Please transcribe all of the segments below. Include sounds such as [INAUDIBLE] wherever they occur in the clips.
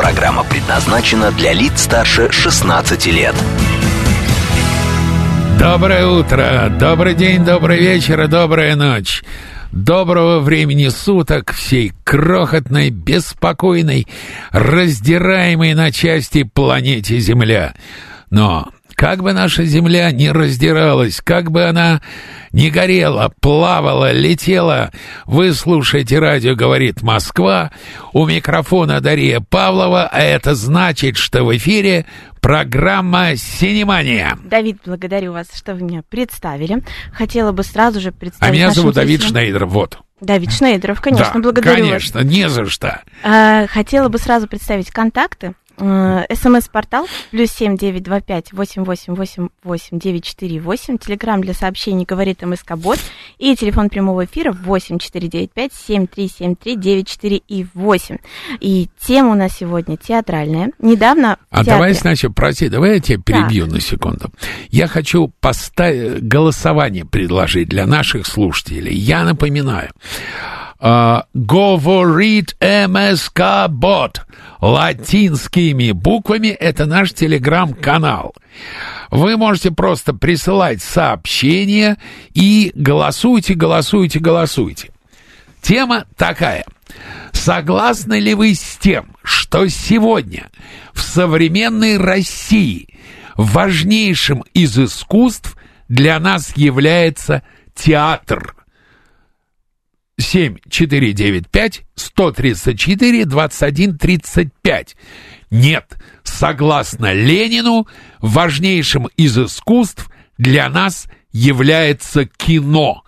Программа предназначена для лиц старше 16 лет. Доброе утро, добрый день, добрый вечер и добрая ночь. Доброго времени суток всей крохотной, беспокойной, раздираемой на части планете Земля. Но как бы наша Земля не раздиралась, как бы она не горела, плавала, летела, вы слушаете радио «Говорит Москва», у микрофона Дарья Павлова, а это значит, что в эфире программа «Синемания». Давид, благодарю вас, что вы меня представили. Хотела бы сразу же представить... А меня зовут Давид зрителям... Вот. Давид Шнейдеров, конечно, да, благодарю конечно, вас. не за что. А, хотела бы сразу представить контакты. Э, СМС-портал плюс семь девять два пять восемь восемь восемь восемь девять четыре восемь. Телеграмм для сообщений говорит МСК Бот. И телефон прямого эфира восемь четыре девять пять семь три семь три девять четыре и восемь. И тема у нас сегодня театральная. Недавно А давай сначала, прости, давай я тебя перебью так. на секунду. Я хочу поставить голосование предложить для наших слушателей. Я напоминаю. Uh, говорит МСК Бот латинскими буквами. Это наш телеграм-канал. Вы можете просто присылать сообщения и голосуйте, голосуйте, голосуйте. Тема такая. Согласны ли вы с тем, что сегодня в современной России важнейшим из искусств для нас является театр – 7495 134 21 35. Нет, согласно Ленину, важнейшим из искусств для нас является кино.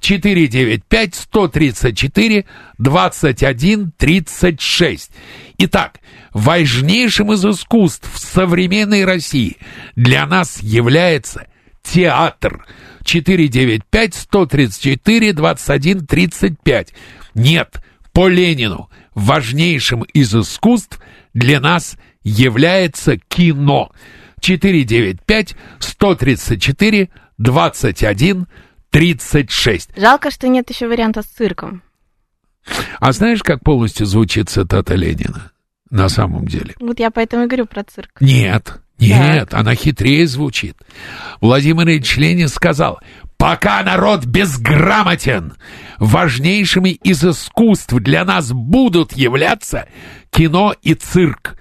495 134 21 36. Итак, важнейшим из искусств современной России для нас является театр – 495-134-21-35. Нет, по Ленину важнейшим из искусств для нас является кино. 495-134-21-36. Жалко, что нет еще варианта с цирком. А знаешь, как полностью звучит цитата Ленина? На самом деле. Вот я поэтому и говорю про цирк. Нет, нет, так. она хитрее звучит. Владимир Ильич Ленин сказал, пока народ безграмотен, важнейшими из искусств для нас будут являться кино и цирк.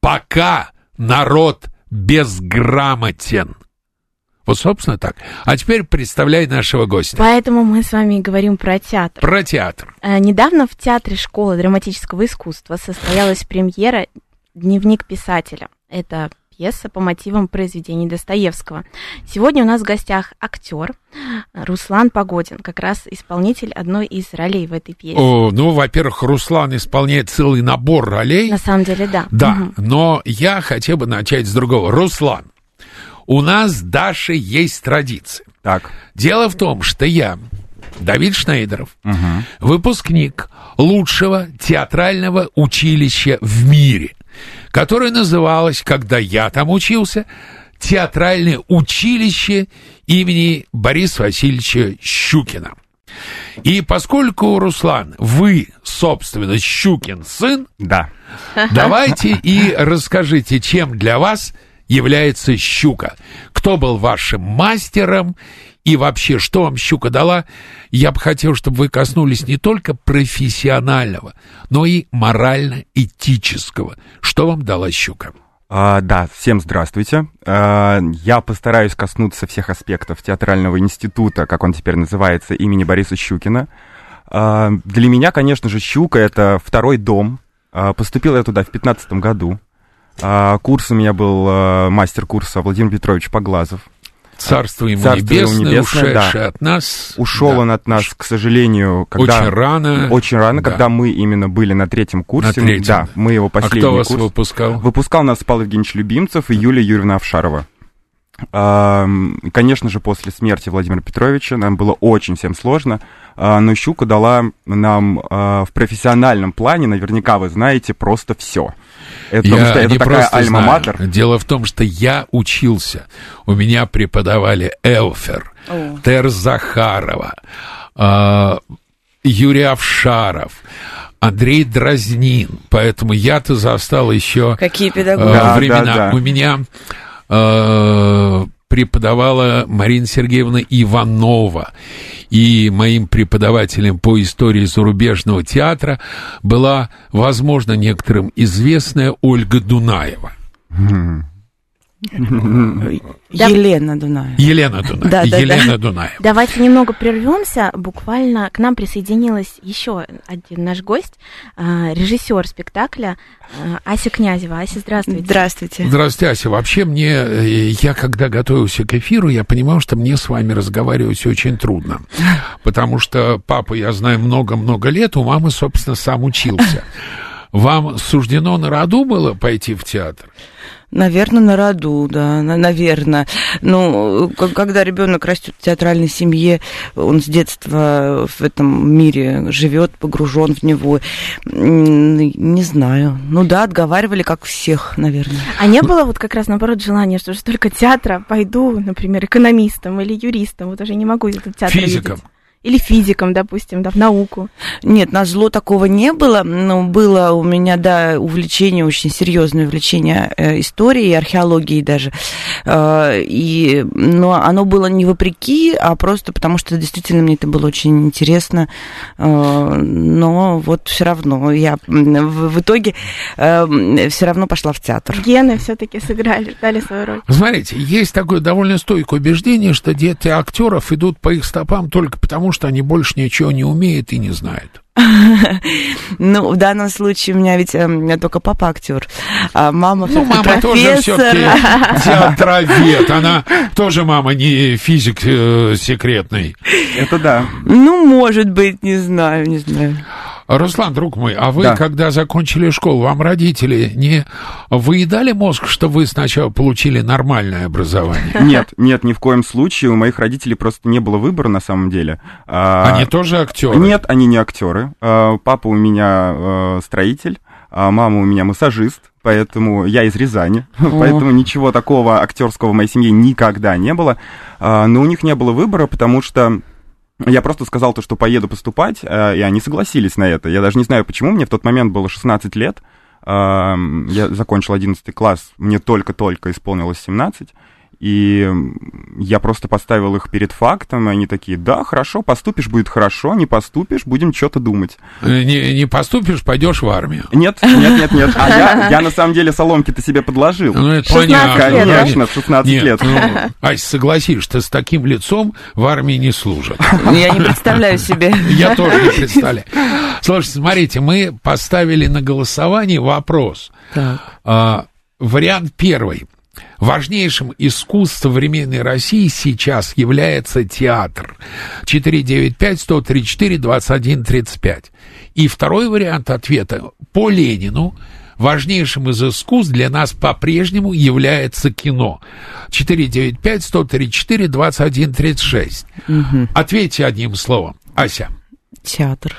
Пока народ безграмотен. Вот, собственно, так. А теперь представляй нашего гостя. Поэтому мы с вами говорим про театр. Про театр. А, недавно в Театре школы драматического искусства состоялась премьера «Дневник писателя». Это пьеса по мотивам произведений Достоевского. Сегодня у нас в гостях актер Руслан Погодин, как раз исполнитель одной из ролей в этой пьесе. О, ну, во-первых, Руслан исполняет целый набор ролей. На самом деле, да. Да, угу. но я хотел бы начать с другого. Руслан, у нас, Даша, есть традиция. Так. Дело в том, что я, Давид Шнейдеров, угу. выпускник лучшего театрального училища в мире – которое называлось, когда я там учился, театральное училище имени Бориса Васильевича Щукина. И поскольку, Руслан, вы, собственно, Щукин сын, да. давайте и расскажите, чем для вас является щука. Кто был вашим мастером и вообще, что вам щука дала, я бы хотел, чтобы вы коснулись не только профессионального, но и морально-этического. Что вам дала щука? А, да, всем здравствуйте. А, я постараюсь коснуться всех аспектов театрального института, как он теперь называется, имени Бориса Щукина. А, для меня, конечно же, Щука — это второй дом. А, поступил я туда в 2015 году. А, курс у меня был а, мастер курса Владимир Петрович Поглазов. Царство ему Царство ему небесное, небесное, ушедший да. от нас. Ушел Да. он от нас, к сожалению, когда... Очень рано. Очень рано, Да. когда мы именно были на третьем курсе. На третьем. Да, мы его А последний кто вас курс. выпускал? Выпускал нас Павел Евгеньевич Любимцев и Юлия Юрьевна Овшарова. Ам, Конечно же, после смерти Владимира Петровича нам было очень всем сложно, а, но Щука дала нам а, в профессиональном плане, наверняка вы знаете, просто все. Это, потому что это не такая знаю. альма-матер. Дело в том, что я учился. У меня преподавали Элфер, О. Тер Захарова, а, Юрий Овшаров, Андрей Дразнин. Поэтому я-то застал еще Какие э, педагоги. Да, времена. да, да. У меня э, преподавала Марина Сергеевна Иванова. И моим преподавателем по истории зарубежного театра была, возможно, некоторым известная Ольга Дунаева. Да. Елена Дунаева. Елена [LAUGHS] Дунаева. Да, да, да. Елена Дунаева. Давайте немного прервемся. Буквально к нам присоединилась еще один наш гость, а, режиссер спектакля а, Ася Князева. Ася, здравствуйте. Здравствуйте. Здравствуйте, Ася. Вообще мне, э, я когда готовился к эфиру, я понимал, что мне с вами разговаривать очень трудно. Потому что папу я знаю много-много лет, у мамы, собственно, сам учился. [LAUGHS] Вам суждено на роду было пойти в театр? Наверное, на роду, да, наверное. Ну, когда ребенок растет в театральной семье, он с детства в этом мире живет, погружен в него. Не знаю. Ну да, отговаривали, как всех, наверное. А не было вот как раз наоборот желания, что же только театра пойду, например, экономистом или юристом, вот уже не могу этот театр Физиком. видеть. Или физиком, допустим, да, в науку. Нет, на зло такого не было, но было у меня, да, увлечение, очень серьезное увлечение э, историей, археологией даже. Э, и, но оно было не вопреки, а просто потому, что действительно мне это было очень интересно. Э, но вот все равно я в, итоге все равно пошла в театр. Гены все-таки сыграли, дали свою роль. Знаете, есть такое довольно стойкое убеждение, что дети актеров идут по их стопам только потому, что они больше ничего не умеют и не знают. [LAUGHS] Ну, в данном случае у меня ведь э, только папа актер, а мама Ну, мама тоже все-таки [LAUGHS] театровед. Она тоже мама не физик э, секретный. Это да. Ну, может быть, не знаю, не знаю. Руслан, друг мой, а вы, Да. когда закончили школу, вам родители не выедали мозг, что вы сначала получили нормальное образование? [LAUGHS] Нет, нет, ни в коем случае. У моих родителей просто не было выбора на самом деле. А, Они тоже актеры? Нет, они не актеры. А, Папа у меня э, строитель, а мама у меня массажист, поэтому я из Рязани, [LAUGHS] поэтому ничего такого актерского в моей семье никогда не было. Но у них не было выбора, потому что я просто сказал то, что поеду поступать, а, и они согласились на это. Я даже не знаю, почему. Мне в тот момент было 16 лет. А, Я закончил 11 класс, мне только-только исполнилось 17. И я просто поставил их перед фактом, и они такие, да, хорошо, поступишь, будет хорошо, не поступишь, будем что-то думать. Э, Не, не поступишь, пойдешь в армию. Нет, нет, нет, нет. А я, [LAUGHS] я на самом деле соломки-то себе подложил. Ну, это 16 понятно. лет? Конечно, в 16 Нет, лет. ну, Ась, согласись, что с таким лицом в армии не служат. Я не представляю себе. [LAUGHS] Я тоже не представляю. Слушайте, смотрите, мы поставили на голосование вопрос. Так. А, вариант первый. Важнейшим искусством современной России сейчас является театр. 495-134-21-35. И второй вариант ответа по Ленину. Важнейшим из искусств для нас по-прежнему является кино. 495-134-21-36. Ответьте одним словом. Ася. Театр.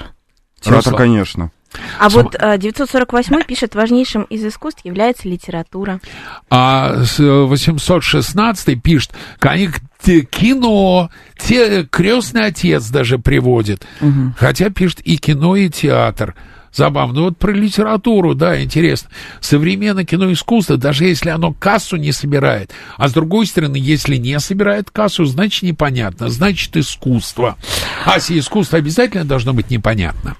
Театр, Руслан. конечно. А Сама- вот э, 948 пишет, важнейшим из искусств является литература. А с 816 пишет, конечно, те- кино, те, крестный отец даже приводит. Хотя пишет и кино, и театр. Забавно. Вот про литературу, да, интересно. Современное кино искусство, даже если оно кассу не собирает, а с другой стороны, если не собирает кассу, значит непонятно, значит искусство. Ася, искусство обязательно должно быть непонятно.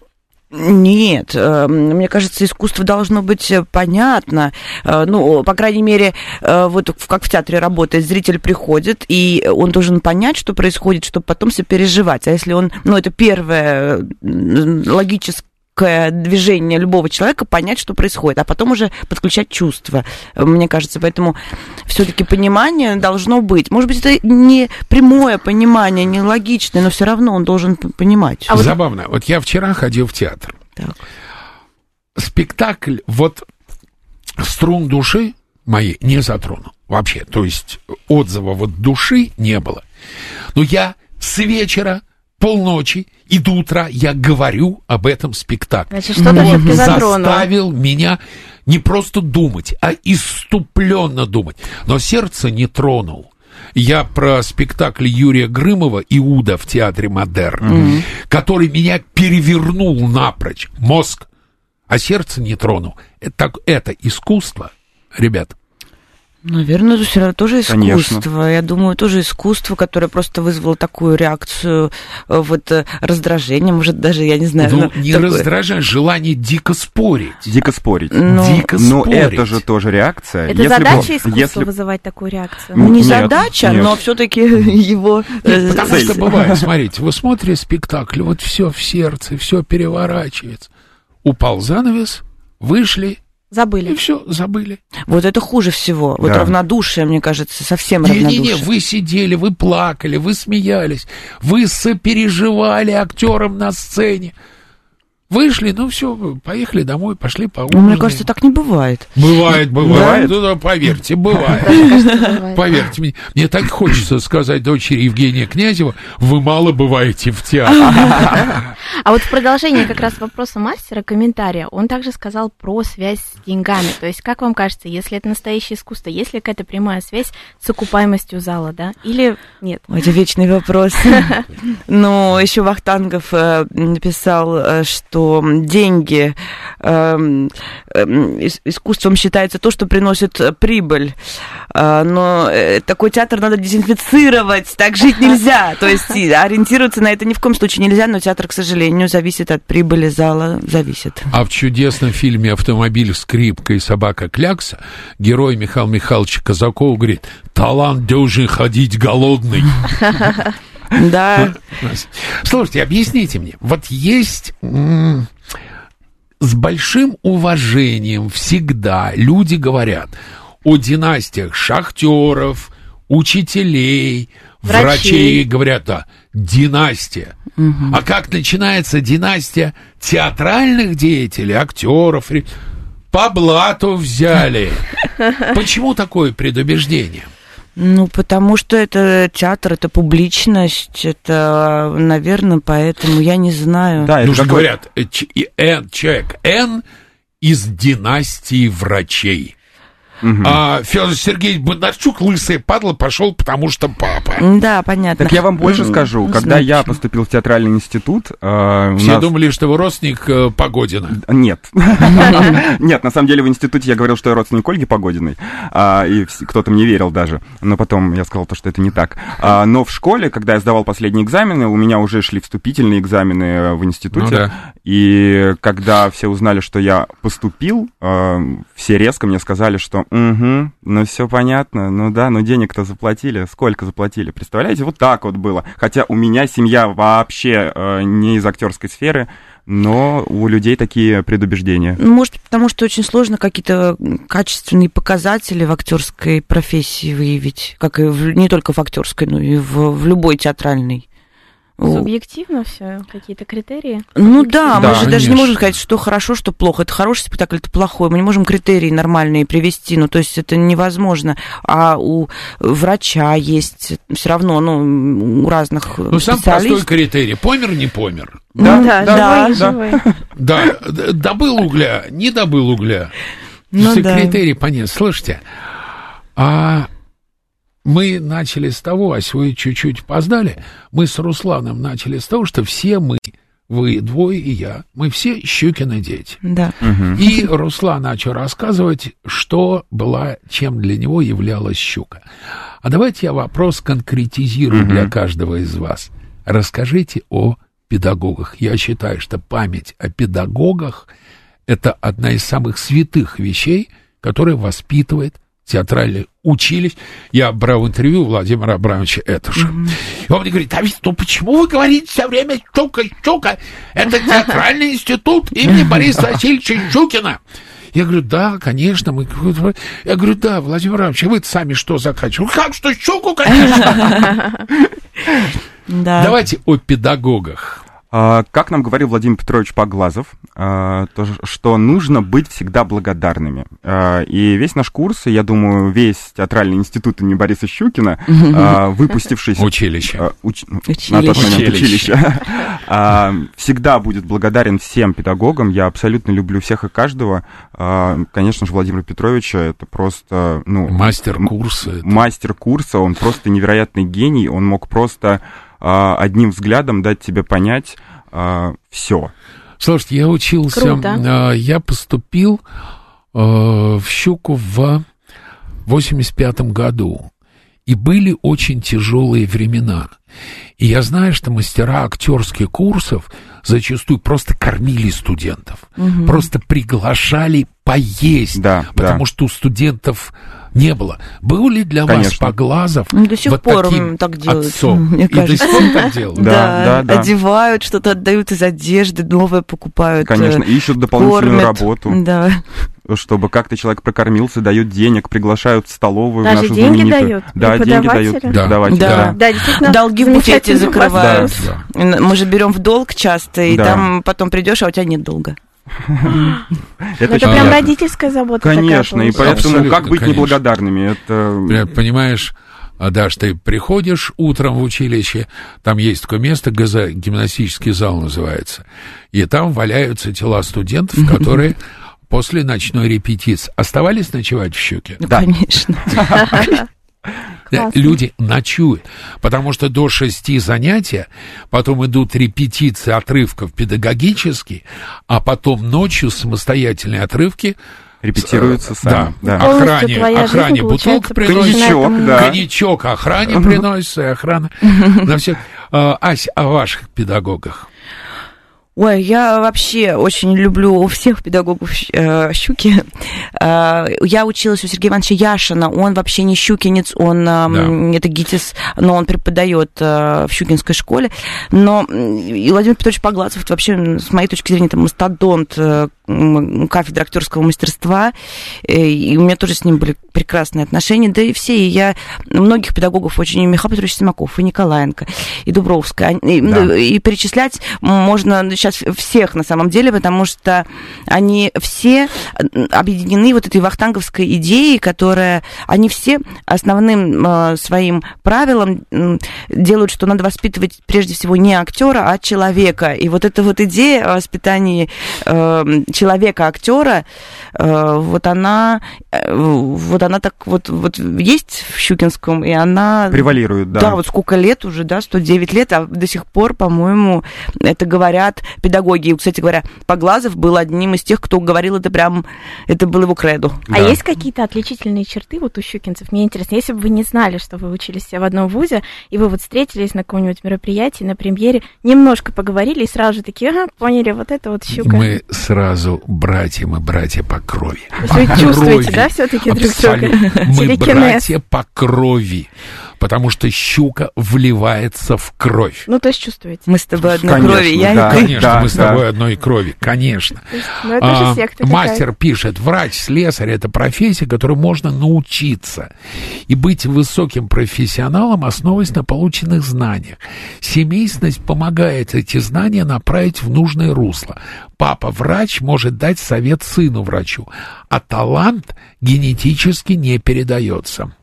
Нет, э, мне кажется, искусство должно быть э, понятно. Э, Ну, по крайней мере, э, вот как в театре работает, зритель приходит, и он должен понять, что происходит, чтобы потом сопереживать. А если он, ну, это первое логическое легкое движение любого человека понять, что происходит, а потом уже подключать чувства. Мне кажется, поэтому все-таки понимание должно быть. Может быть, это не прямое понимание, не логичное, но все равно он должен понимать. А Забавно. Вот... вот я вчера ходил в театр. Так. Спектакль вот струн души моей не затронул вообще. То есть отзыва вот души не было. Но я с вечера полночи и до утра я говорю об этом спектакле. Значит, что-то Он все-таки заставил меня не просто думать, а иступленно думать. Но сердце не тронул. Я про спектакль Юрия Грымова «Иуда» в театре «Модерн», mm-hmm. который меня перевернул напрочь. Мозг, а сердце не тронул. Это, это искусство, ребят. Наверное, это все равно тоже искусство. Конечно. Я думаю, тоже искусство, которое просто вызвало такую реакцию, э, вот э, раздражение, может, даже, я не знаю. Ну, не такое... раздражение, желание дико спорить. Дико спорить. Но... Дико но спорить. это же тоже реакция. Это если задача бы, искусства если... вызывать такую реакцию? Ну, не нет, задача, нет. но все-таки [LAUGHS] его... Нет, потому что бывает, смотрите, вы смотрите спектакль, вот все в сердце, все переворачивается. Упал занавес, вышли, Забыли. И все, забыли. Вот это хуже всего. Вот да. равнодушие, мне кажется, совсем не, равнодушие. Не-не-не, вы сидели, вы плакали, вы смеялись, вы сопереживали актерам на сцене. Вышли, ну все, поехали домой, пошли по Ну, мне кажется, так не бывает. Бывает, [LAUGHS] бывает. Да? Ну, поверьте, бывает. Поверьте мне. Мне так хочется сказать дочери Евгения Князева, вы мало бываете в театре. А вот в продолжение как раз вопроса мастера, комментария, он также сказал про связь с деньгами. То есть, как вам кажется, если это настоящее искусство, есть ли какая-то прямая связь с окупаемостью зала, да? Или нет? Это вечный вопрос. [LAUGHS] Но еще Вахтангов э, написал, э, что что деньги э, э, искусством считается то, что приносит прибыль. Э, но э, такой театр надо дезинфицировать, так жить нельзя. [LAUGHS] То есть ориентироваться на это ни в коем случае нельзя, но театр, к сожалению, зависит от прибыли зала, зависит. А в чудесном фильме «Автомобиль, скрипка и собака Клякса» герой Михаил Михайлович Казаков говорит, талант должен ходить голодный. [LAUGHS] Да. Слушайте, объясните мне, вот есть с большим уважением всегда люди говорят о династиях шахтеров, учителей, врачей, врачей говорят, да, династия. Угу. А как начинается династия театральных деятелей, актеров, по блату взяли. [LAUGHS] Почему такое предубеждение? Ну, потому что это театр, это публичность, это, наверное, поэтому я не знаю. Да, ну такой... говорят, э, человек Н из династии врачей. Угу. А Федор Сергеевич Бондарчук, лысый падла, пошел, потому что папа. Да, понятно. Так я вам больше скажу. Когда я поступил в театральный институт... Э, Все нас... думали, что вы родственник э, Погодина. Нет. [LAUGHS] Нет, на самом деле в институте я говорил, что я родственник Ольги Погодиной, а, и кто-то мне верил даже. Но потом я сказал то, что это не так. А, но в школе, когда я сдавал последние экзамены, у меня уже шли вступительные экзамены э, в институте. Ну и когда все узнали, что я поступил, все резко мне сказали, что угу, ну все понятно, ну да, ну денег-то заплатили, сколько заплатили, представляете, вот так вот было. Хотя у меня семья вообще э, не из актерской сферы, но у людей такие предубеждения. Ну, может, потому что очень сложно какие-то качественные показатели в актерской профессии выявить, как и в, не только в актерской, но и в, в любой театральной. Субъективно все, какие-то критерии? Ну да, да, мы же конечно. даже не можем сказать, что хорошо, что плохо. Это хороший спектакль, это плохой. Мы не можем критерии нормальные привести, ну то есть это невозможно. А у врача есть все равно, ну, у разных Ну сам простой критерий, помер, не помер. Да, да, да. Да, да. да. добыл угля, не добыл угля. Ну, Все да. критерии понятны. Слушайте, а мы начали с того, а вы чуть-чуть поздали, мы с Русланом начали с того, что все мы, вы двое и я, мы все Щукины дети. Да. Угу. И Руслан начал рассказывать, что была, чем для него являлась щука. А давайте я вопрос конкретизирую угу. для каждого из вас. Расскажите о педагогах. Я считаю, что память о педагогах – это одна из самых святых вещей, которая воспитывает театральный учились. Я брал интервью у Владимира Абрамовича Этуша. Mm-hmm. И он мне говорит, а ведь, ну почему вы говорите все время «щука, щука»? Это театральный институт имени Бориса Васильевича Щукина. Я говорю, да, конечно. Мы... Я говорю, да, Владимир Иванович, вы сами что заканчивали? Как что, щуку, конечно. [LAUGHS] Давайте о педагогах. А, как нам говорил Владимир Петрович Поглазов, а, то, что нужно быть всегда благодарными. А, и весь наш курс, я думаю, весь театральный институт имени Бориса Щукина, [LAUGHS] выпустившись... Училище. Уч... училище. На тот момент училище. [LAUGHS] Всегда будет благодарен всем педагогам. Я абсолютно люблю всех и каждого. Конечно же, Владимир Петрович это просто... Ну, мастер курса. Мастер курса, он просто невероятный гений. Он мог просто одним взглядом дать тебе понять все. Слушайте, я учился, Круто. я поступил в Щуку в 85 году. И были очень тяжелые времена. И я знаю, что мастера актерских курсов зачастую просто кормили студентов, угу. просто приглашали поесть, да, потому да. что у студентов не было. Был ли для Конечно. вас Поглазов ну, до сих вот пор таким так делают, отцом? Мне И кажется. до сих пор так делают? [LAUGHS] Да, да, да, одевают, что-то отдают из одежды, новое покупают. Конечно, э, ищут дополнительную кормят. работу. Да чтобы как-то человек прокормился, дают денег, приглашают в столовую Даже в нашу деньги знаменитую. дают? Да, деньги дают. Да, да. да. да действительно. Долги в буфете закрывают. Да. Мы же берем в долг часто, и да. там потом придешь, а у тебя нет долга. [LAUGHS] Это, это прям родительская забота. Конечно, и поэтому как быть неблагодарными? Это... Понимаешь, а Даш, ты приходишь утром в училище, там есть такое место, гимнастический зал называется, и там валяются тела студентов, которые после ночной репетиции оставались ночевать в щуке? Да. Конечно. [LAUGHS] Классно. Люди ночуют, потому что до шести занятия, потом идут репетиции отрывков педагогические, а потом ночью самостоятельные отрывки репетируются э, сами. Да, да. охране, охране бутылка приносится. Коньячок, да. Коньячок охране приносится, и охрана [LAUGHS] на всех. А, Ась, о ваших педагогах. Ой, я вообще очень люблю всех педагогов э, Щуки. Э, я училась у Сергея Ивановича Яшина. Он вообще не щукинец, он э, да. это ГИТИС, но он преподает э, в Щукинской школе. Но и Владимир Петрович Поглазов, это вообще, с моей точки зрения, это мастодонт э, кафедры актерского мастерства. Э, и у меня тоже с ним были прекрасные отношения. Да и все. И я многих педагогов очень... И Михаил Петрович Симаков, и Николаенко, и Дубровская. И, да. и перечислять можно сейчас всех на самом деле, потому что они все объединены вот этой вахтанговской идеей, которая они все основным э, своим правилом делают, что надо воспитывать прежде всего не актера, а человека. И вот эта вот идея о воспитании э, человека актера, э, вот она, вот она так вот, вот есть в Щукинском, и она... Превалирует, да. Да, вот сколько лет уже, да, 109 лет, а до сих пор, по-моему, это говорят педагоги. И, кстати говоря, Поглазов был одним из тех, кто говорил это прям, это было его кредо. А есть какие-то отличительные черты вот у щукинцев? Мне интересно, если бы вы не знали, что вы учились в одном вузе, и вы вот встретились на каком-нибудь мероприятии, на премьере, немножко поговорили и сразу же такие, ага, поняли, вот это вот щука. Мы сразу братья, мы братья по крови. Вы чувствуете, да, все-таки друг друга? Мы братья по крови потому что щука вливается в кровь. Ну, то есть чувствуете. Мы с тобой одной конечно, крови, я да, Конечно, да, мы с тобой да. одной крови, конечно. Есть, ну, это а, же секта мастер такая. пишет, врач, слесарь – это профессия, которой можно научиться и быть высоким профессионалом, основываясь на полученных знаниях. Семейственность помогает эти знания направить в нужное русло. Папа-врач может дать совет сыну-врачу, а талант генетически не передается.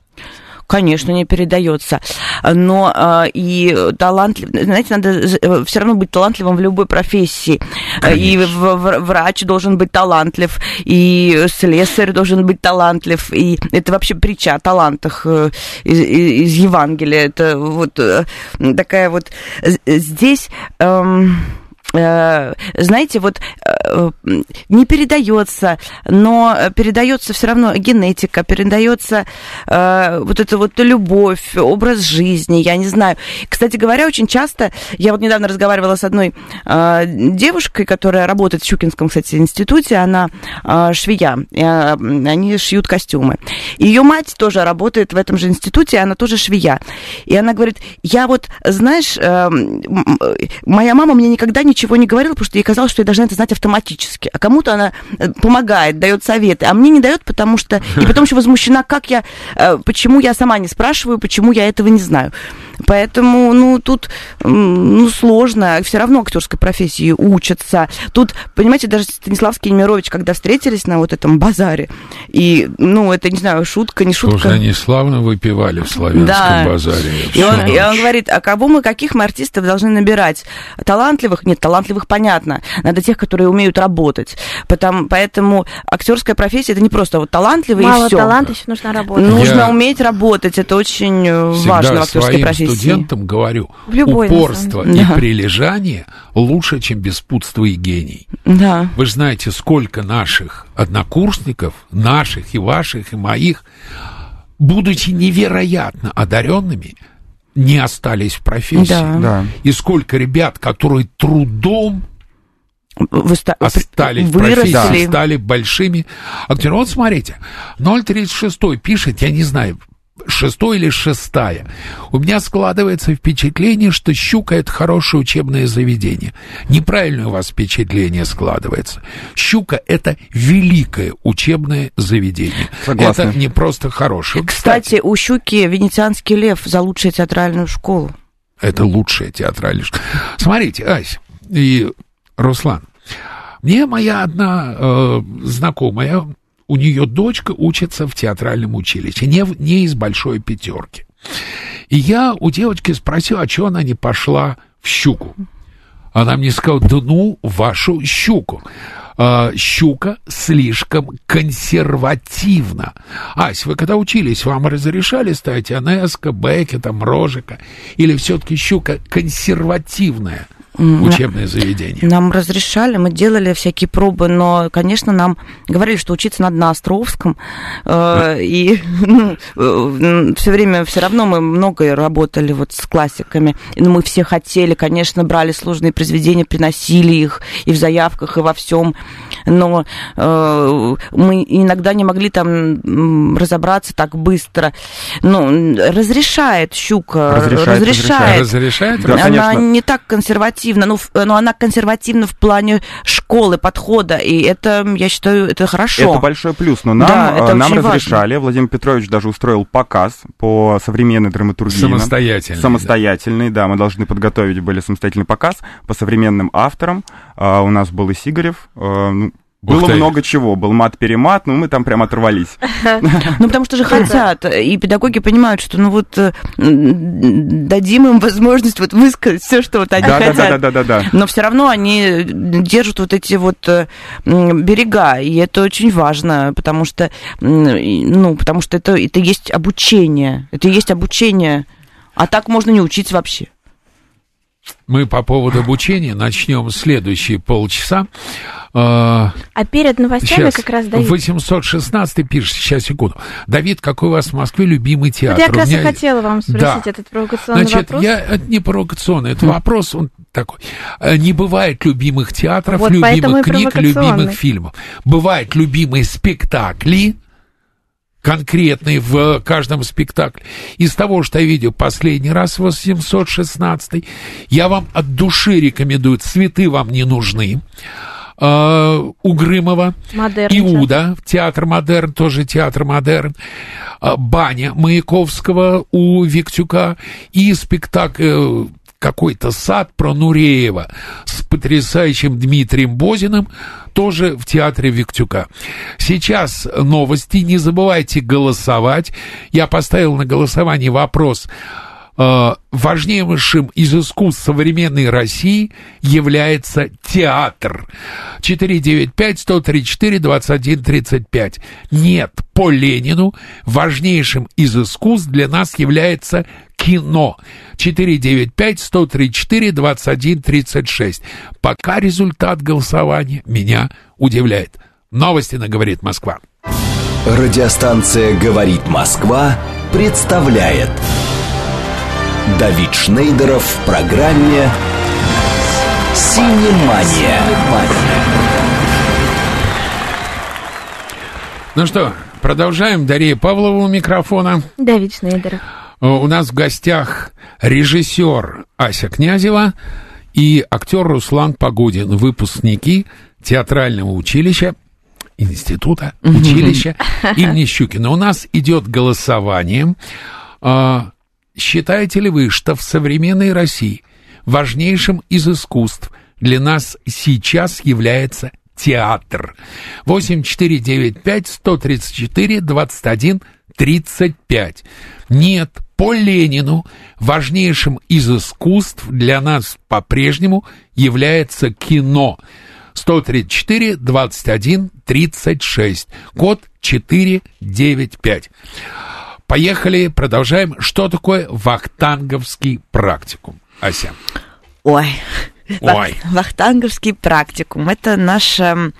Конечно, не передается. Но э, и талант, знаете, надо э, все равно быть талантливым в любой профессии. Конечно. И врач должен быть талантлив, и слесарь должен быть талантлив. И это вообще притча о талантах э, из, из Евангелия. Это вот такая вот здесь. Эм, э, знаете, вот э, не передается, но передается все равно генетика, передается э, вот эта вот любовь, образ жизни, я не знаю. Кстати говоря, очень часто, я вот недавно разговаривала с одной э, девушкой, которая работает в Щукинском, кстати, институте, она э, швея, э, они шьют костюмы. Ее мать тоже работает в этом же институте, она тоже швея. И она говорит, я вот, знаешь, э, моя мама мне никогда ничего не говорила, потому что ей казалось, что я должна это знать автоматически. А кому-то она э, помогает, дает советы, а мне не дает, потому что... И потом еще возмущена, как я... Э, почему я сама не спрашиваю, почему я этого не знаю. Поэтому, ну, тут, ну, сложно. Все равно актерской профессии учатся. Тут, понимаете, даже Станиславский и Немирович, когда встретились на вот этом базаре, и, ну, это, не знаю, шутка, не шутка. Слушай, они славно выпивали в славянском да. базаре. И он, и он говорит, а кого мы, каких мы артистов должны набирать? Талантливых? Нет, талантливых понятно. Надо тех, которые умеют работать. Потому, поэтому актерская профессия это не просто вот талантливый Мало и все. таланта еще нужно работать. Нужно Я уметь работать. Это очень важно в актерской профессии студентам говорю, любой, упорство и да. прилежание лучше, чем беспутство и гений. Да. Вы же знаете, сколько наших однокурсников, наших и ваших, и моих, будучи невероятно одаренными, не остались в профессии. Да. Да. И сколько ребят, которые трудом Выста... остались выросли. в профессии, стали большими актерами. Вот смотрите, 036 пишет, я не знаю, шестой или шестая. У меня складывается впечатление, что «Щука» — это хорошее учебное заведение. Неправильное у вас впечатление складывается. «Щука» — это великое учебное заведение. Согласна. Это не просто хорошее. Кстати, Кстати, у «Щуки» венецианский лев за лучшую театральную школу. Это лучшая театральная школа. Смотрите, Ась и Руслан, мне моя одна э, знакомая у нее дочка учится в театральном училище, не, не из большой пятерки. И я у девочки спросил, а чего она не пошла в щуку? Она мне сказала, да ну, вашу щуку. А, щука слишком консервативна. Ась, вы когда учились, вам разрешали ставить Анеска, Бекки, там, Рожика? Или все-таки щука консервативная? Учебное заведение? Нам разрешали, мы делали всякие пробы, но, конечно, нам говорили, что учиться надо на Островском. Э, и ну, э, все время все равно мы много работали вот с классиками. Но мы все хотели, конечно, брали сложные произведения, приносили их и в заявках, и во всем. Но э, мы иногда не могли там разобраться так быстро. Ну, разрешает щука. Разрешает. Разрешает. разрешает? Да, Она не так консервативна консервативна, ну, но она консервативна в плане школы, подхода, и это, я считаю, это хорошо. Это большой плюс, но нам, да, это нам разрешали, важно. Владимир Петрович даже устроил показ по современной драматургии. Самостоятельный. Самостоятельный, да. да, мы должны подготовить были самостоятельный показ по современным авторам. А, у нас был и Сигарев, а, ну, было много чего. Был мат-перемат, но мы там прям оторвались. [LAUGHS] Ну, потому что же хотят. И педагоги понимают, что ну вот э, дадим им возможность вот высказать все, что вот они хотят. Да, да, да, да. Но все равно они держат вот эти вот э, берега. И это очень важно, потому что, ну, потому что это, это есть обучение. Это есть обучение. А так можно не учить вообще. Мы по поводу обучения начнем следующие полчаса. А, а перед новостями сейчас, как раз Давид. 816 пишет, сейчас, секунду. Давид, какой у вас в Москве любимый театр? Вот я как раз меня... и хотела вам спросить да. этот провокационный Значит, вопрос. Я, это не провокационный, это вопрос, он такой. Э, не бывает любимых театров, вот любимых книг, любимых фильмов. Бывают любимые спектакли, конкретный в каждом спектакле. Из того, что я видел последний раз, 816 я вам от души рекомендую. Цветы вам не нужны. Uh, у Грымова, Модерн, Иуда, театр Модерн, тоже театр Модерн, uh, Баня Маяковского у Виктюка и спектакль э, какой-то сад про Нуреева с потрясающим Дмитрием Бозиным, тоже в театре Виктюка. Сейчас новости, не забывайте голосовать. Я поставил на голосование вопрос, э, важнейшим из искусств современной России является театр. 495-134-21-35. Нет, по Ленину важнейшим из искусств для нас является кино. 495-134-21-36. Пока результат голосования меня удивляет. Новости на «Говорит Москва». Радиостанция «Говорит Москва» представляет Давид Шнейдеров в программе «Синемания». Ну что, продолжаем. Дарья Павлова у микрофона. Давид Шнейдеров. У нас в гостях режиссер Ася Князева и актер Руслан Погодин, выпускники театрального училища института, училища имени Щукина. У нас идет голосование. А, считаете ли вы, что в современной России важнейшим из искусств для нас сейчас является театр? 8495 134 21 35. Нет, по Ленину важнейшим из искусств для нас по-прежнему является кино. 134 21 36. Код 495. Поехали, продолжаем. Что такое вахтанговский практикум? Ася. Ой, Ой. Вахтанговский практикум. Это наша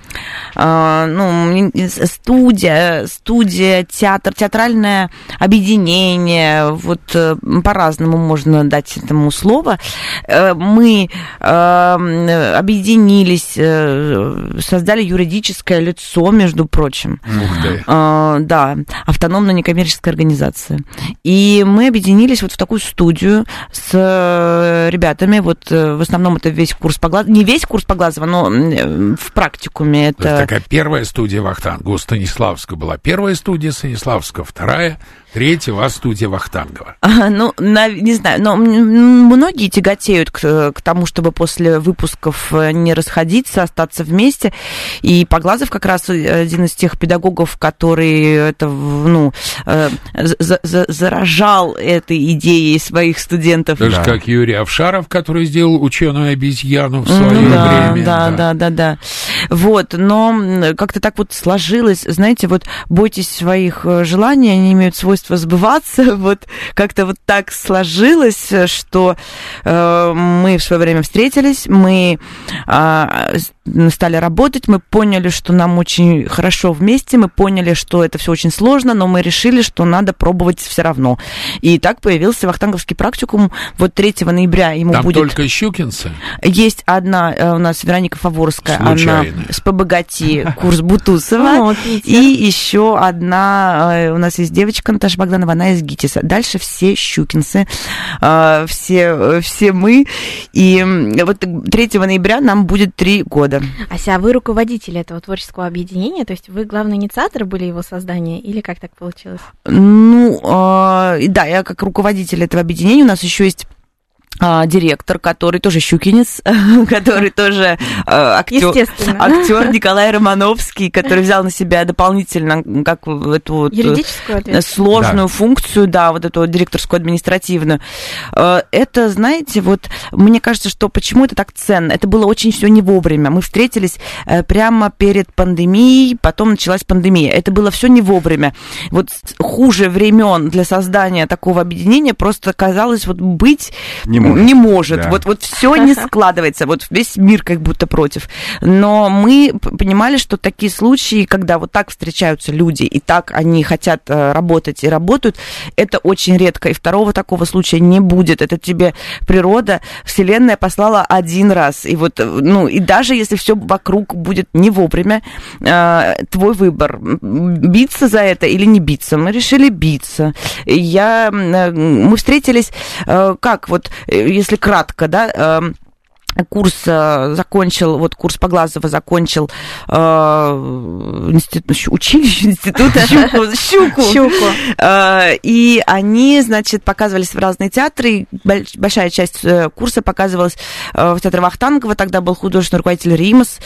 э, ну, студия, студия, театр, театральное объединение. Вот э, по-разному можно дать этому слово. Э, мы э, объединились, э, создали юридическое лицо, между прочим. Ух ты. Э, да, автономная некоммерческая организация. И мы объединились вот в такую студию с ребятами. Вот в основном это весь курс по Глазову. Не весь курс по Глазову, но э, в практикуме То есть это... такая первая студия Вахтанга. У Станиславска была первая студия Станиславска, вторая, третья у вас студия Вахтангова. А, Ну, на- не знаю, но многие тяготеют к, к тому, чтобы после выпусков э, не расходиться, остаться вместе. И Поглазов как раз один из тех педагогов, который это, ну, э, за- за- заражал этой идеей своих студентов. Так же, Да. как Юрий Авшаров, который сделал ученую обезьяну в Ну свое да, время. Да, да, да, да. Вот, но как-то так вот сложилось, знаете, вот бойтесь своих э, желаний, они имеют свойство сбываться. [LAUGHS] Вот как-то вот так сложилось, э, что э, мы в свое время встретились, мы с- стали работать, мы поняли, что нам очень хорошо вместе, мы поняли, что это все очень сложно, но мы решили, что надо пробовать все равно. И так появился Вахтанговский практикум. Вот 3 ноября ему Там будет... только щукинцы. Есть одна э, у нас Вероника Фаворская, Случайная. она с ПБГТи, курс Бутусова. [LAUGHS] И еще одна, э, у нас есть девочка Наташа Богданова, она из ГИТИСа. Дальше все щукинцы, э, все, все мы. И вот 3 ноября нам будет три года. Ася, а вы руководитель этого творческого объединения, то есть вы главный инициатор были его создания, или как так получилось? Ну, э, да, я как руководитель этого объединения, у нас еще есть а, директор, который тоже щукинец, [LAUGHS] который тоже актер, Естественно. актер [LAUGHS] Николай Романовский, который взял на себя дополнительно как эту вот, э, ответственность. сложную функцию, да, вот эту директорскую административную. Э, Это, знаете, вот мне кажется, что почему это так ценно? Это было очень все не вовремя. Мы встретились э, прямо перед пандемией, потом началась пандемия. Это было все не вовремя. Вот хуже времен для создания такого объединения просто казалось вот быть Не может. Не может. Да. Вот, вот все не складывается. Вот весь мир как будто против. Но мы понимали, что такие случаи, когда вот так встречаются люди, и так они хотят э, работать и работают, это очень редко. И второго такого случая не будет. Это тебе природа, Вселенная послала один раз. И вот, э, ну, и даже если все вокруг будет не вовремя, э, твой выбор, биться за это или не биться. Мы решили биться. Я, мы встретились, как вот, если кратко, да, э, курс э, закончил, вот курс Поглазова закончил э, институт, училище, институт [LAUGHS] Щуку. Щуку. Щуку. Э, и они, значит, показывались в разные театры. Большая часть э, курса показывалась э, в театре Вахтангова. Тогда был художественный руководитель Римас.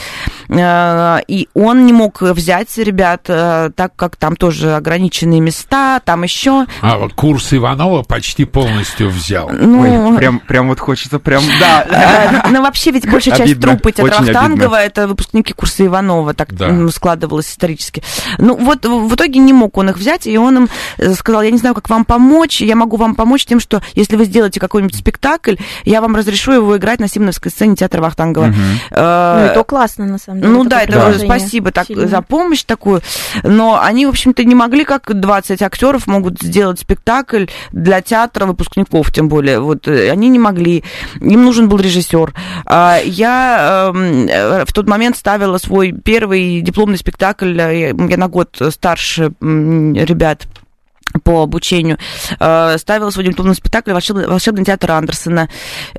Э, и он не мог взять ребят, э, так как там тоже ограниченные места, там еще. А вот курс Иванова почти полностью взял. Ну, Ой, прям, прям вот хочется прям, да. [LAUGHS] Ну, вообще ведь большая часть обидно, труппы Театра это выпускники курса Иванова, так да. складывалось исторически. Ну, вот в итоге не мог он их взять, и он им э, сказал, я не знаю, как вам помочь, я могу вам помочь тем, что если вы сделаете какой-нибудь спектакль, я вам разрешу его играть на Симоновской сцене Театра Вахтангова. Угу. Ну, это классно, на самом деле. Ну, да, это спасибо так, за помощь такую. Но они, в общем-то, не могли, как 20 актеров могут сделать спектакль для театра выпускников, тем более. Вот э, они не могли. Им нужен был режиссер. А, я эм, э, в тот момент ставила свой первый дипломный спектакль, э, я на год старше ребят по обучению, э, ставила свой дипломный спектакль «Волшебный, «Волшебный театр Андерсона»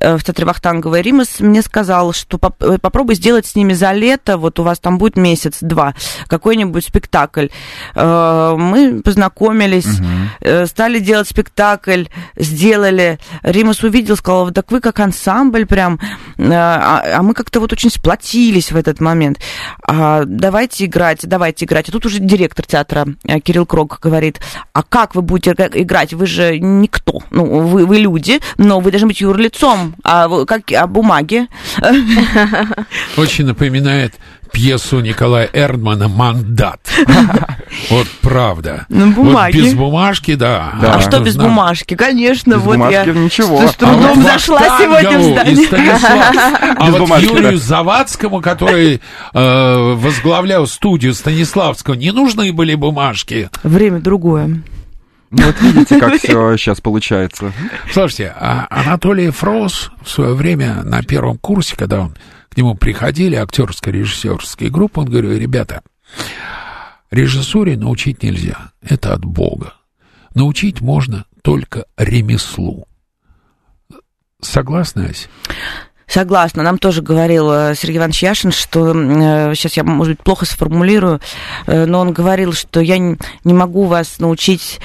э, в театре Вахтангова. Римас мне сказал, что э, попробуй сделать с ними за лето, вот у вас там будет месяц-два, какой-нибудь спектакль. Мы познакомились, угу. стали делать спектакль, сделали. Римас увидел, сказал, так вы как ансамбль прям, а, а мы как-то вот очень сплотились в этот момент. А, давайте играть, давайте играть. И тут уже директор театра Кирилл Крог говорит, а как как вы будете играть? Вы же никто. Ну, вы, вы люди, но вы должны быть юрлицом. А, как, а бумаги? Очень напоминает пьесу Николая Эрдмана «Мандат». Вот правда. На бумаге. Вот без бумажки, да. да. А что без бумажки? Конечно, без вот бумажки я ничего. с, с трудом а зашла вот сегодня в здание. А вот бумажки, Юрию да. Завадскому, который э, возглавлял студию Станиславского, не нужны были бумажки. Время другое. Ну, вот видите, как [LAUGHS] все сейчас получается. Слушайте, а Анатолий Фрос в свое время на первом курсе, когда он к нему приходили, актерско-режиссерские группы, он говорил, ребята, режиссуре научить нельзя, это от Бога. Научить можно только ремеслу. Согласна, Ась? Согласна. Нам тоже говорил э, Сергей Иванович Яшин, что, э, сейчас я, может быть, плохо сформулирую, э, но он говорил, что я не могу вас научить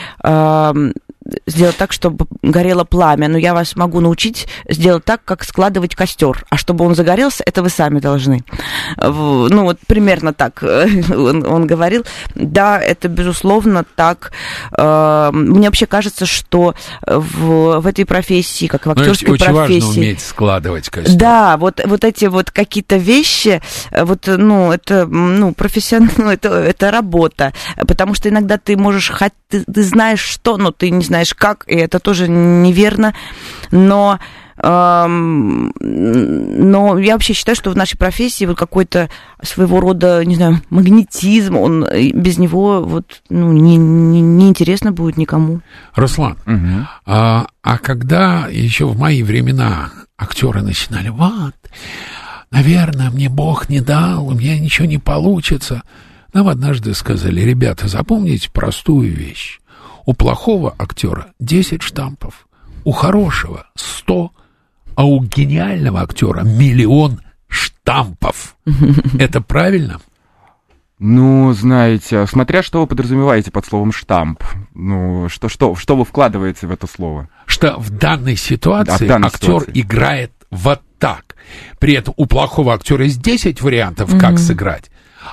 сделать так, чтобы горело пламя, но я вас могу научить сделать так, как складывать костер. А чтобы он загорелся, это вы сами должны. Ну, вот примерно так он, он говорил. Да, это безусловно так. Э, мне вообще кажется, что в, в этой профессии, как в ну, актерской очень профессии... важно уметь складывать костер. Да, вот, вот эти вот какие-то вещи, вот, ну, это, ну, профессионально, [LAUGHS] ну, это, это работа. Потому что иногда ты можешь, ты, ты знаешь что, но ты не знаешь как, и это тоже неверно, но но я вообще считаю, что в нашей профессии вот какой-то своего рода, не знаю, магнетизм, он без него вот ну, не, не, не интересно будет никому. Руслан, угу. а, а когда еще в мои времена актеры начинали, вот, наверное, мне Бог не дал, у меня ничего не получится. Нам однажды сказали, ребята, запомните простую вещь. У плохого актера 10 штампов, у хорошего 100, а у гениального актера миллион штампов. [LAUGHS] Это правильно? Ну, знаете, смотря что вы подразумеваете под словом штамп. Ну, что, что, что вы вкладываете в это слово? Что в данной ситуации да, в данной актер ситуации. играет вот так. При этом у плохого актера есть 10 вариантов, mm-hmm. как сыграть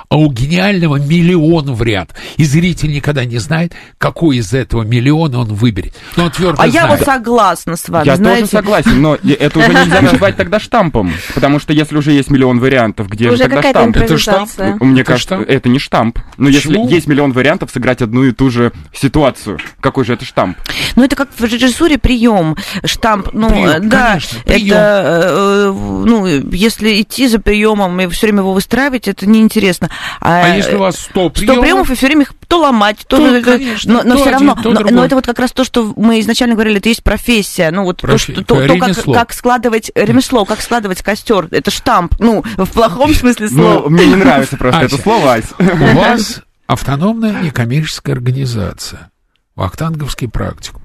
а у гениального миллион вариантов. И зритель никогда не знает, какой из этого миллиона он выберет. Но он твердо а знает. я вот согласна с вами, Я знаете? тоже согласен, но это уже нельзя [LAUGHS] назвать тогда штампом, потому что если уже есть миллион вариантов, где уже же тогда штамп? Это штамп? Мне это кажется, штамп? это не штамп. Но если есть миллион вариантов сыграть одну и ту же ситуацию, какой же это штамп? Ну, это как в режиссуре прием. Штамп, ну, прием, да, конечно, прием. это, э, ну, если идти за приемом и все время его выстраивать, это неинтересно. А, а если у вас 100 приемов? 100 приемов, и все время их то ломать, то... то конечно, но но то все равно, один, но, но это вот как раз то, что мы изначально говорили, это есть профессия, ну вот Профи... то, что, то, то как, как складывать ремесло, как складывать костер, это штамп, ну, в плохом смысле ну, слова. Ну, мне не нравится просто это слово, Ась. У вас автономная некоммерческая организация, Вахтанговский практикум.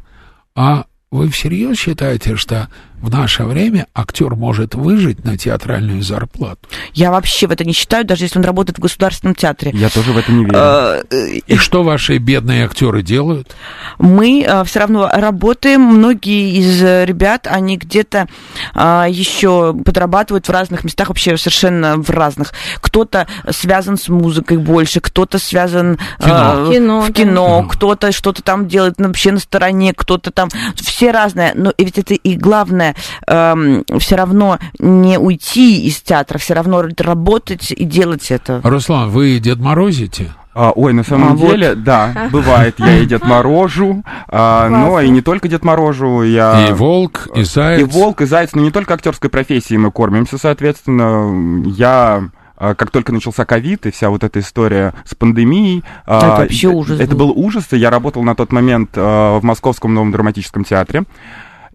А вы всерьез считаете, что в наше время актер может выжить на театральную зарплату? Я вообще в это не считаю, даже если он работает в государственном театре. Я тоже в это не верю. Э, И что ваши бедные актеры делают? мы все равно работаем. Многие из э, ребят, они где-то еще подрабатывают в разных местах, вообще совершенно в разных. Кто-то связан с музыкой больше, кто-то связан Кино. э, Кино, в кино, Мгм. кто-то что-то там делает ну, вообще на стороне, кто-то там... Все разное. Но ведь это и главное, все равно не уйти из театра, все равно работать и делать это. Руслан, вы Дед Морозите? А, ой, на самом А, вот. деле, да, [LAUGHS] бывает, я и Дед Морожу, а, но и не только Дед Морожу, я... И волк, и заяц. И волк, и заяц, но не только актерской профессией мы кормимся, соответственно. Я а, как только начался ковид и вся вот эта история с пандемией... а, Это вообще ужас Это был. ужас, и я работал на тот момент а, в Московском новом драматическом театре.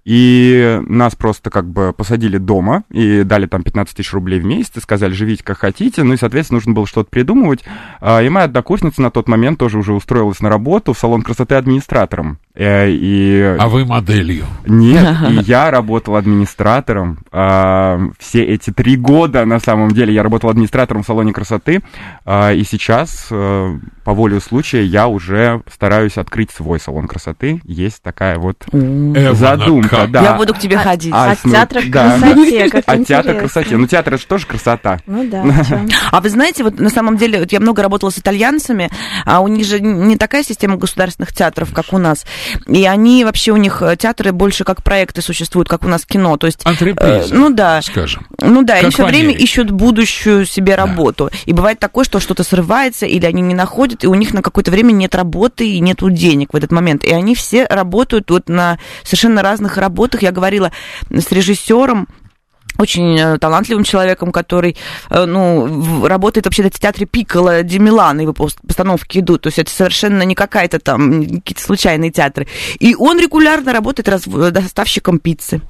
И нас просто как бы посадили дома и дали там 15 тысяч рублей в месяц, и сказали, живите как хотите. Ну и, соответственно, нужно было что-то придумывать. А, И моя однокурсница на тот момент тоже уже устроилась на работу в салон красоты администратором. Э, И А вы моделью. нет, [LAUGHS] и я работал администратором а, все эти три года, на самом деле, я работал администратором в салоне красоты, а, и сейчас, э, по воле случая, я уже стараюсь открыть свой салон красоты. Есть такая вот Эвана, задумка, как? да. Я буду к тебе А- ходить. А, От ну, театра к да. красоте, как А театр интересно. красоте. Ну, театр это же тоже красота. Ну [LAUGHS] да. А вы знаете, вот на самом деле, вот я много работала с итальянцами, а у них же не такая система государственных театров, как у нас. И они вообще, у них э, театры больше как проекты существуют, как у нас кино. То есть, э, Антреприза, ну да, скажем. ну да, они Как все в время ищут будущую себе работу. И бывает такое, что что-то срывается, или они не находят, и у них на какое-то время нет работы и нету денег в этот момент. И они все работают вот на совершенно разных работах. Я говорила с режиссером, очень э, талантливым человеком, который, э, ну, работает вообще в театре Пикколо Ди Милан, его пос- постановки идут, то есть это совершенно не какая-то там, какие-то случайные театры. И он регулярно работает раз- э, доставщиком пиццы.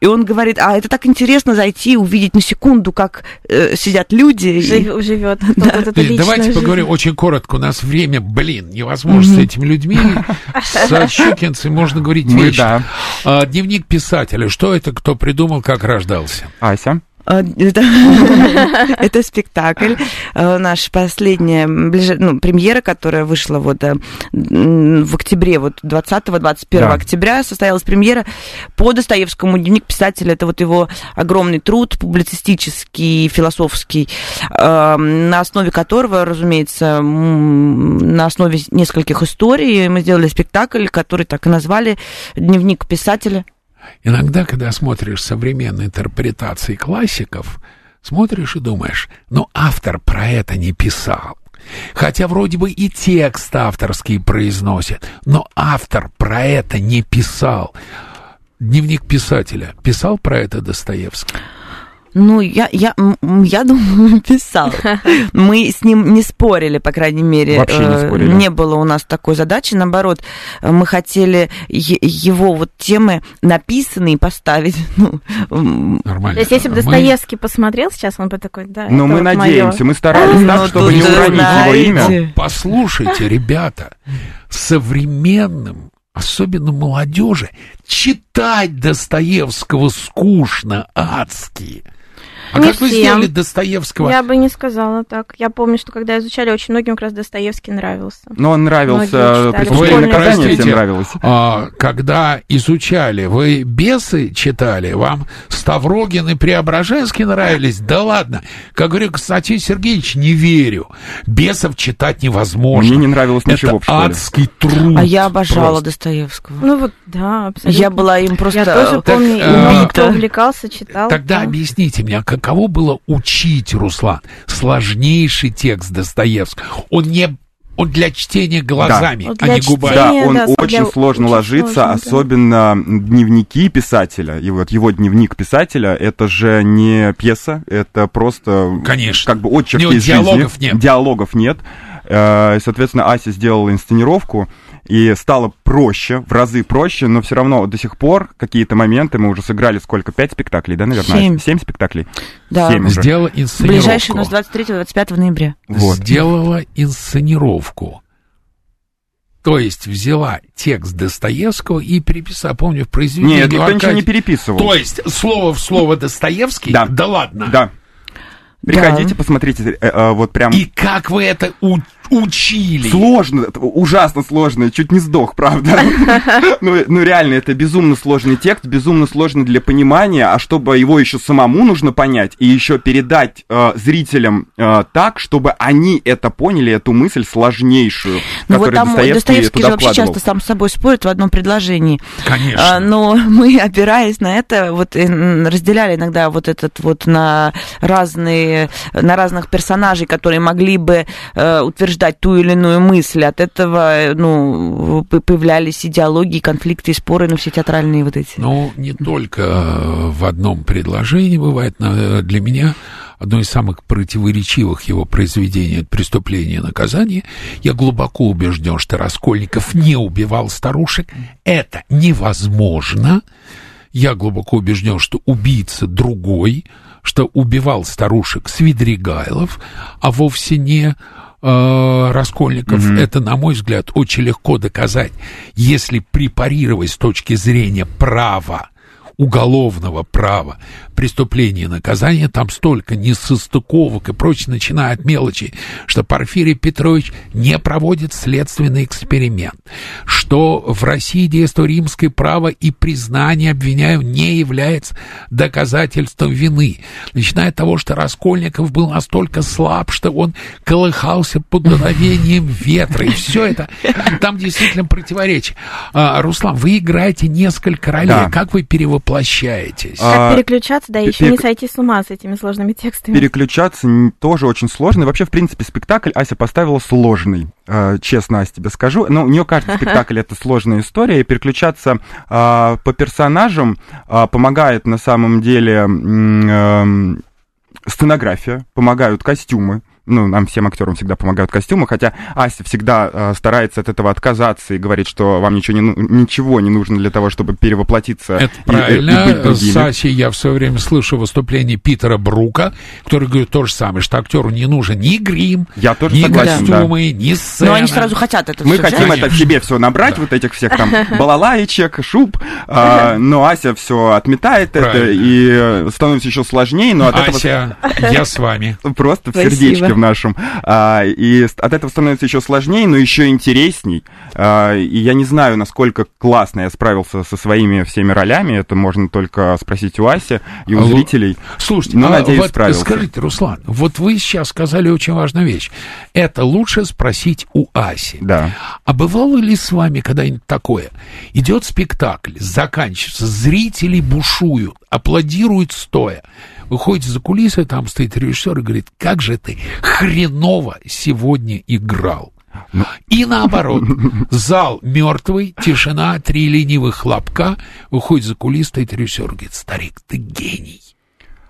И он говорит, а это так интересно зайти, увидеть на секунду, как э, сидят люди. и- Жив- живет эту Лид, личную давайте жизнь. поговорим очень коротко. У нас время, блин, невозможно с этими людьми. [LAUGHS] С щукинцем можно говорить Мы, вечно. да. А, Дневник писателя. Что это, кто придумал, как рождался? Ася? А, Это, [LAUGHS] это спектакль. э, Наша последняя ближе- ну, премьера, которая вышла вот э, в октябре, вот 20-21 Да. октября состоялась премьера по Достоевскому. Дневник писателя, это вот его огромный труд, публицистический, философский, э, на основе которого, разумеется, на основе нескольких историй мы сделали спектакль, который так и назвали «Дневник писателя». Иногда, когда смотришь современные интерпретации классиков, смотришь и думаешь, ну, автор про это не писал. Хотя вроде бы и текст авторский произносит, но автор про это не писал. Дневник писателя писал про это Достоевский? Ну, я, я, я [LAUGHS] думаю, писал. [LAUGHS] Мы с ним не спорили, по крайней мере. Вообще не Э, спорили. Не было у нас такой задачи. Наоборот, э, мы хотели его вот темы написанные поставить. [LAUGHS] Ну, Нормально. То есть, если бы Мы- Достоевский посмотрел сейчас, он бы такой, да, Но это мы вот надеемся, моё. мы старались так, Ну, чтобы не уронить его имя. Послушайте, ребята, современным, особенно молодежи, читать Достоевского скучно, адски. А Не как вы всем. сделали Достоевского? Я бы не сказала так. Я помню, что когда изучали, очень многим как раз Достоевский нравился. Но он нравился, преступление Вы всем нравилось. А, когда изучали, вы бесы читали, вам Ставрогин и Преображенский нравились? Да ладно. Как говорю, Константин Сергеевич, не верю. Бесов читать невозможно. Мне не нравилось ничего Это в школе. адский труд. А я обожала просто. Достоевского. Ну вот, да, абсолютно. Я была им просто... Я тоже Так, помню, убита. увлекался, читал. Тогда да. объясните мне, а каково было учить, Руслан, сложнейший текст Достоевского? Он не он для чтения глазами, Вот а для не губами. Да, он да, очень для- сложно очень ложится, сложно, да. особенно дневники писателя. И вот его дневник писателя, это же не пьеса, это просто Конечно. как бы отчерк из диалогов жизни. нет. Диалогов нет. Э, Соответственно, Ася сделала инсценировку, и стало проще, в разы проще, но все равно до сих пор какие-то моменты мы уже сыграли сколько? Пять спектаклей, да, наверное? Семь. Семь спектаклей? Да. Семь уже. Сделала инсценировку. Ближайший у нас 23-25 ноября. Вот. Сделала инсценировку. То есть взяла текст Достоевского и переписала, помню, в произведении... Нет, никто ничего не переписывал. То есть слово в слово Достоевский? Да. Да ладно? Да. Приходите, посмотрите, э, э, вот прям... И как вы это у- учили? Сложно, ужасно сложно, чуть не сдох, правда. [LAUGHS] ну, ну, реально, это безумно сложный текст, безумно сложный для понимания, а чтобы его еще самому нужно понять и еще передать э, зрителям э, так, чтобы они это поняли, эту мысль сложнейшую, Ну вот там Достоевский, Достоевский же вообще часто сам с собой спорит в одном предложении. Конечно. А, Но [LAUGHS] мы, опираясь на это, вот разделяли иногда вот этот вот на разные, на разных персонажей, которые могли бы э, утверждать ту или иную мысль. От этого, э, ну, появлялись идеологии, конфликты споры, ну, все театральные вот эти. Ну, не только э, в одном предложении бывает. э, Для меня одно из самых противоречивых его произведений «Преступление и наказание». Я глубоко убежден, что Раскольников не убивал старушек. Это невозможно. Я глубоко убежден, что убийца другой, что убивал старушек Свидригайлов, а вовсе не э, Раскольников. Это, на мой взгляд, очень легко доказать, если препарировать с точки зрения права, уголовного права, преступления и наказания, там столько несостыковок и прочее, начиная от мелочи, что Порфирий Петрович не проводит следственный эксперимент, что в России действие римское право и признание обвиняю не является доказательством вины, начиная от того, что Раскольников был настолько слаб, что он колыхался под дуновением ветра, и все это, там действительно противоречие. А, Руслан, вы играете несколько ролей, Да. как вы перевоплощаетесь? А, Как переключаться, да, еще перек- не сойти с ума с этими сложными текстами. Переключаться тоже очень сложно. И вообще, в принципе, спектакль Ася поставила сложный. Э, Честно, Ася, тебе скажу. Но у нее каждый спектакль это сложная история. И переключаться а, по персонажам а, помогает на самом деле эм, сценография, помогают костюмы. Ну, нам всем актерам всегда помогают костюмы, хотя Ася всегда э, старается от этого отказаться и говорит, что вам ничего не, ну- ничего не нужно для того, чтобы перевоплотиться Это и- и- и быть правильно. другими. С Асей я все время слышу выступление Питера Брука, который говорит то же самое, что актеру не нужен ни грим, Я тоже ни согласен, да. костюмы, ни сцена. Но они сразу хотят это Мы всё хотим взять. это в себе все набрать, вот этих всех там [LAUGHS] балалаечек, шуб, а, [LAUGHS] но Ася все отметает это Правильно. и э, становится еще сложнее, но от Ася, я с вами. этого просто в Спасибо. сердечке в нашем. А, и от этого становится еще сложнее, но еще интересней. А, и я не знаю, насколько классно я справился со своими всеми ролями. Это можно только спросить у Аси и у Алло. зрителей. Слушайте, Ну, а надеюсь, вот справился. скажите, Руслан, вот вы сейчас сказали очень важную вещь. Это лучше спросить у Аси. Да. А бывало ли с вами когда-нибудь такое? Идет спектакль, заканчивается, зрители бушуют, аплодируют стоя. Выходит за кулисы, там стоит режиссер и говорит, как же ты хреново сегодня играл. И наоборот, зал мертвый, тишина, три ленивых хлопка, выходит за кулис, стоит режиссер и говорит, старик, ты гений.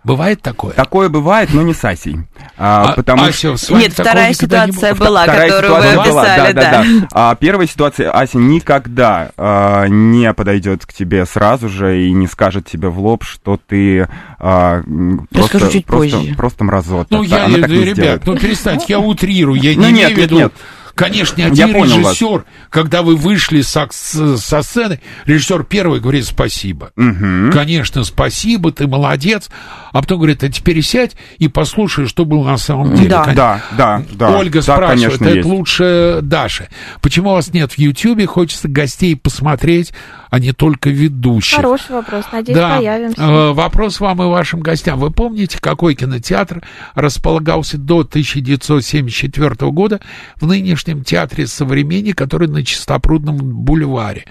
Бывает такое? Такое бывает, но не с Асей. А, А, потому Ася, что... с вами Нет, вторая не ситуация было? была, Вторая которую вы ситуация была, описали, да, да, да. А первая ситуация, Ася никогда а, не подойдет к тебе сразу же и не скажет тебе в лоб, что ты а, Я просто, чуть просто, позже. просто мразота. Ну, я, Она так не ребят, сделает. ну перестаньте, я утрирую, я Ну, не нет, имею в нет, виду... нет. Конечно, Я один вас. режиссер, когда вы вышли со, со сцены, режиссер первый говорит спасибо. Мгм. Конечно, спасибо, ты молодец. А потом говорит, а теперь сядь и послушай, что было на самом деле. Да. Да, да, да. Ольга да, спрашивает, конечно, это есть. лучше Даши. Почему вас нет в Ютьюбе? Хочется гостей посмотреть, а не только ведущих. Хороший вопрос. Надеюсь, Да, появимся. э, вопрос вам и вашим гостям. Вы помните, какой кинотеатр располагался до 1974 года в нынешнем театре «Современник», который на Чистопрудном бульваре?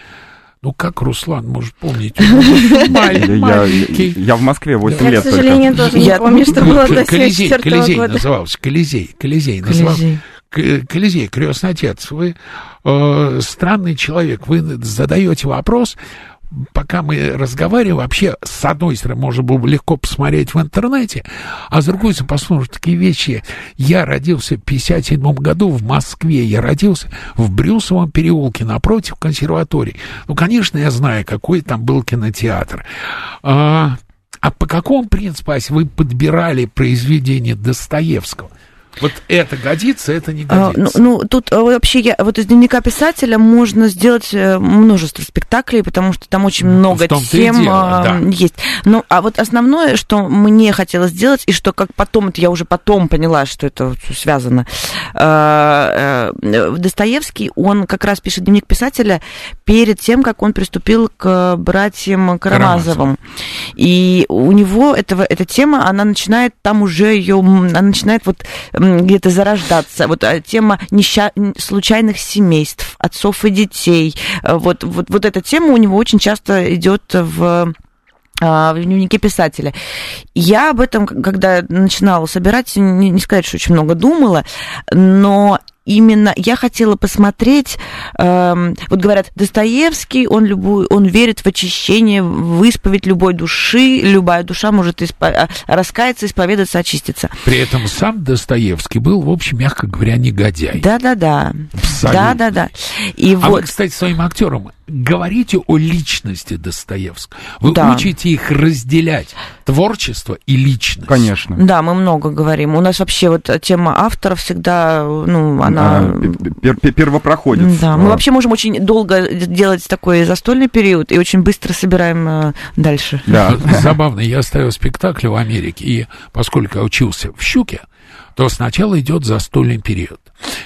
Ну, как Руслан может помнить? [LAUGHS] Я, я- я в Москве 8 Я, лет к сожалению, тоже не Я- помню, что было до Колизей, 74 Колизей года. назывался, Колизей, Колизей назывался. Колизей. Крестный отец, вы э, странный человек, вы задаете вопрос, пока мы разговариваем, вообще, с одной стороны, можно было бы легко посмотреть в интернете, а с другой стороны, послушать такие вещи. Я родился в 57 году в Москве, я родился в Брюсовом переулке напротив консерватории. Ну, конечно, я знаю, какой там был кинотеатр. А, а по какому принципу, Ася, вы подбирали произведение Достоевского? Вот это годится, это не А, годится. Ну, ну, тут э, вообще я, вот из дневника писателя можно сделать э, множество спектаклей, потому что там очень много в том-то и тем дело, а, да. есть. Ну, а вот основное, что мне хотелось сделать, и что как потом, это я уже потом поняла, что это связано. э, Достоевский, он как раз пишет дневник писателя перед тем, как он приступил к братьям Карамазовым. И у него этого, эта тема, она начинает там уже ее, она начинает вот где-то зарождаться. Вот а, тема неща- случайных семейств, отцов и детей. Э, Вот, вот, вот эта тема у него очень часто идет в а, в дневнике писателя. Я об этом, когда начинала собирать, не, не сказать, что очень много думала, но именно я хотела посмотреть, эм, вот говорят, Достоевский, он, любую, он верит в очищение, в исповедь любой души, любая душа может испо- а, раскаяться, исповедаться, очиститься. При этом сам Достоевский был, в общем, мягко говоря, негодяй. Да-да-да. Да-да-да. И А вот... вы, кстати, своим актерам говорите о личности Достоевского. Вы Да. учите их разделять творчество и личность. Конечно. Да, мы много говорим. У нас вообще вот тема авторов всегда, ну, она... А, пер- пер- первопроходец. Да, мы А, вообще можем очень долго делать такой застольный период и очень быстро собираем э, дальше. Да. [LAUGHS] Забавно, я ставил спектакль в Америке, и поскольку я учился в «Щуке», то сначала идет застольный период.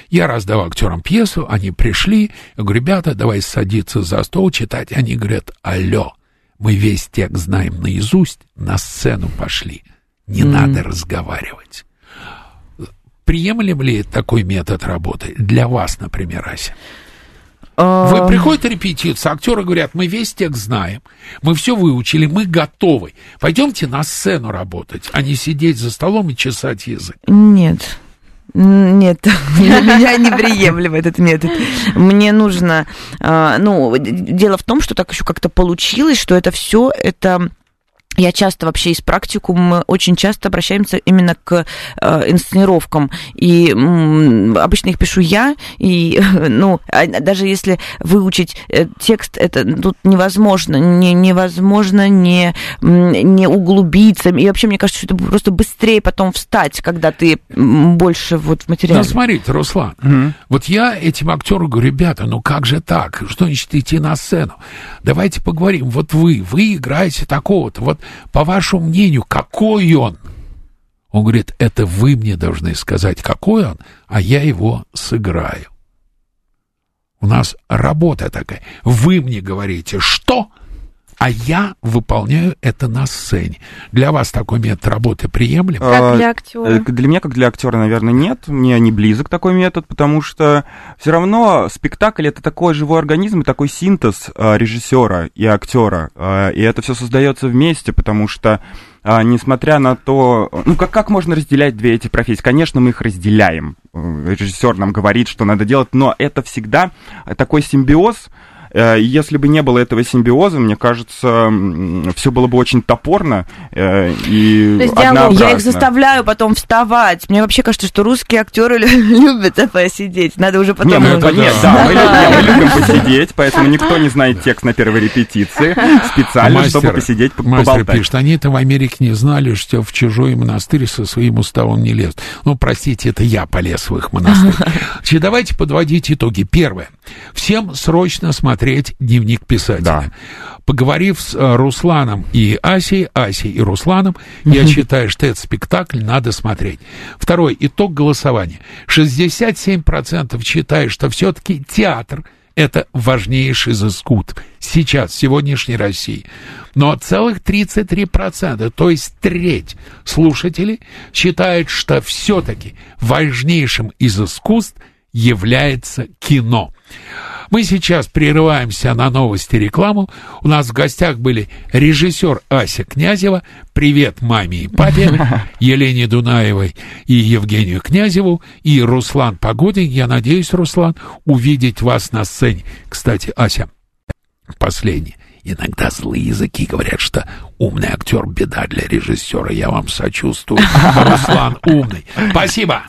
Я раздавал актерам пьесу, они пришли, я говорю, ребята, давай садиться за стол читать. Они говорят, алло, мы весь текст знаем наизусть, на сцену пошли, не Мгм. надо разговаривать. Приемлем ли такой метод работы для вас, например, Ася? Вы Э, приходите репетицию, актеры говорят, мы весь текст знаем, мы все выучили, мы готовы. Пойдемте на сцену работать, а не сидеть за столом и чесать язык. Нет. Нет, [LAUGHS] для меня неприемлем этот метод. Мне нужно, э, ну, дело в том, что так еще как-то получилось, что это все это я часто вообще из практикума очень часто обращаемся именно к э, инсценировкам. И м, обычно их пишу я. И, [LAUGHS] ну, а даже если выучить э, текст, это тут невозможно. Не, невозможно не, не углубиться. И вообще, мне кажется, что это просто быстрее потом встать, когда ты больше вот в материале. Ну, смотрите, Руслан, Мгм. вот я этим актеру говорю, ребята, ну как же так? Что значит идти на сцену? Давайте поговорим. Вот вы, вы играете такого-то. Вот по вашему мнению, какой он? Он говорит, это вы мне должны сказать, какой он, а я его сыграю. У нас работа такая. Вы мне говорите, что, а я выполняю это на сцене. Для вас такой метод работы приемлем? Как А, для Э, актера. Для меня, как для актера, наверное, нет. Мне не близок такой метод, потому что все равно спектакль это такой живой организм и такой синтез а, режиссера и актера. А, И это все создается вместе, потому что а, несмотря на то, ну как, как можно разделять две эти профессии? Конечно, мы их разделяем. Э, Режиссер нам говорит, что надо делать, но это всегда такой симбиоз, Э, Если бы не было этого симбиоза, мне кажется, все было бы очень топорно э, и То есть диалог. однообразно. Я их заставляю потом вставать. Мне вообще кажется, что русские актеры [LAUGHS] любят посидеть. Надо уже потом... Не, мы, это нет, да. да, мы, любим, мы [LAUGHS] любим посидеть, поэтому никто не знает текст на первой репетиции специально, чтобы посидеть, по- мастер поболтать. пишет, они-то в Америке не знали, что в чужой монастырь со своим уставом не лез. Ну, простите, это я полез в их монастырь. [LAUGHS] Значит, давайте подводить итоги. Первое. Всем срочно смотреть дневник писателя. Да. Поговорив с э, Русланом и Асей, Асей и Русланом, я считаю, что этот спектакль надо смотреть. Второй. Итог голосования. 67% считают, что все-таки театр это важнейший из искусств сейчас, в сегодняшней России. Но целых 33%, то есть треть слушателей считают, что все-таки важнейшим из искусств является кино. Мы сейчас прерываемся на новости и рекламу. У нас в гостях были режиссер Ася Князева. Привет маме и папе, [LAUGHS] Елене Дунаевой и Евгению Князеву, и Руслан Погодин. Я надеюсь, Руслан, увидеть вас на сцене. Кстати, Ася, последнее. Иногда злые языки говорят, что умный актер беда для режиссера. Я вам сочувствую. [LAUGHS] Руслан умный. Спасибо.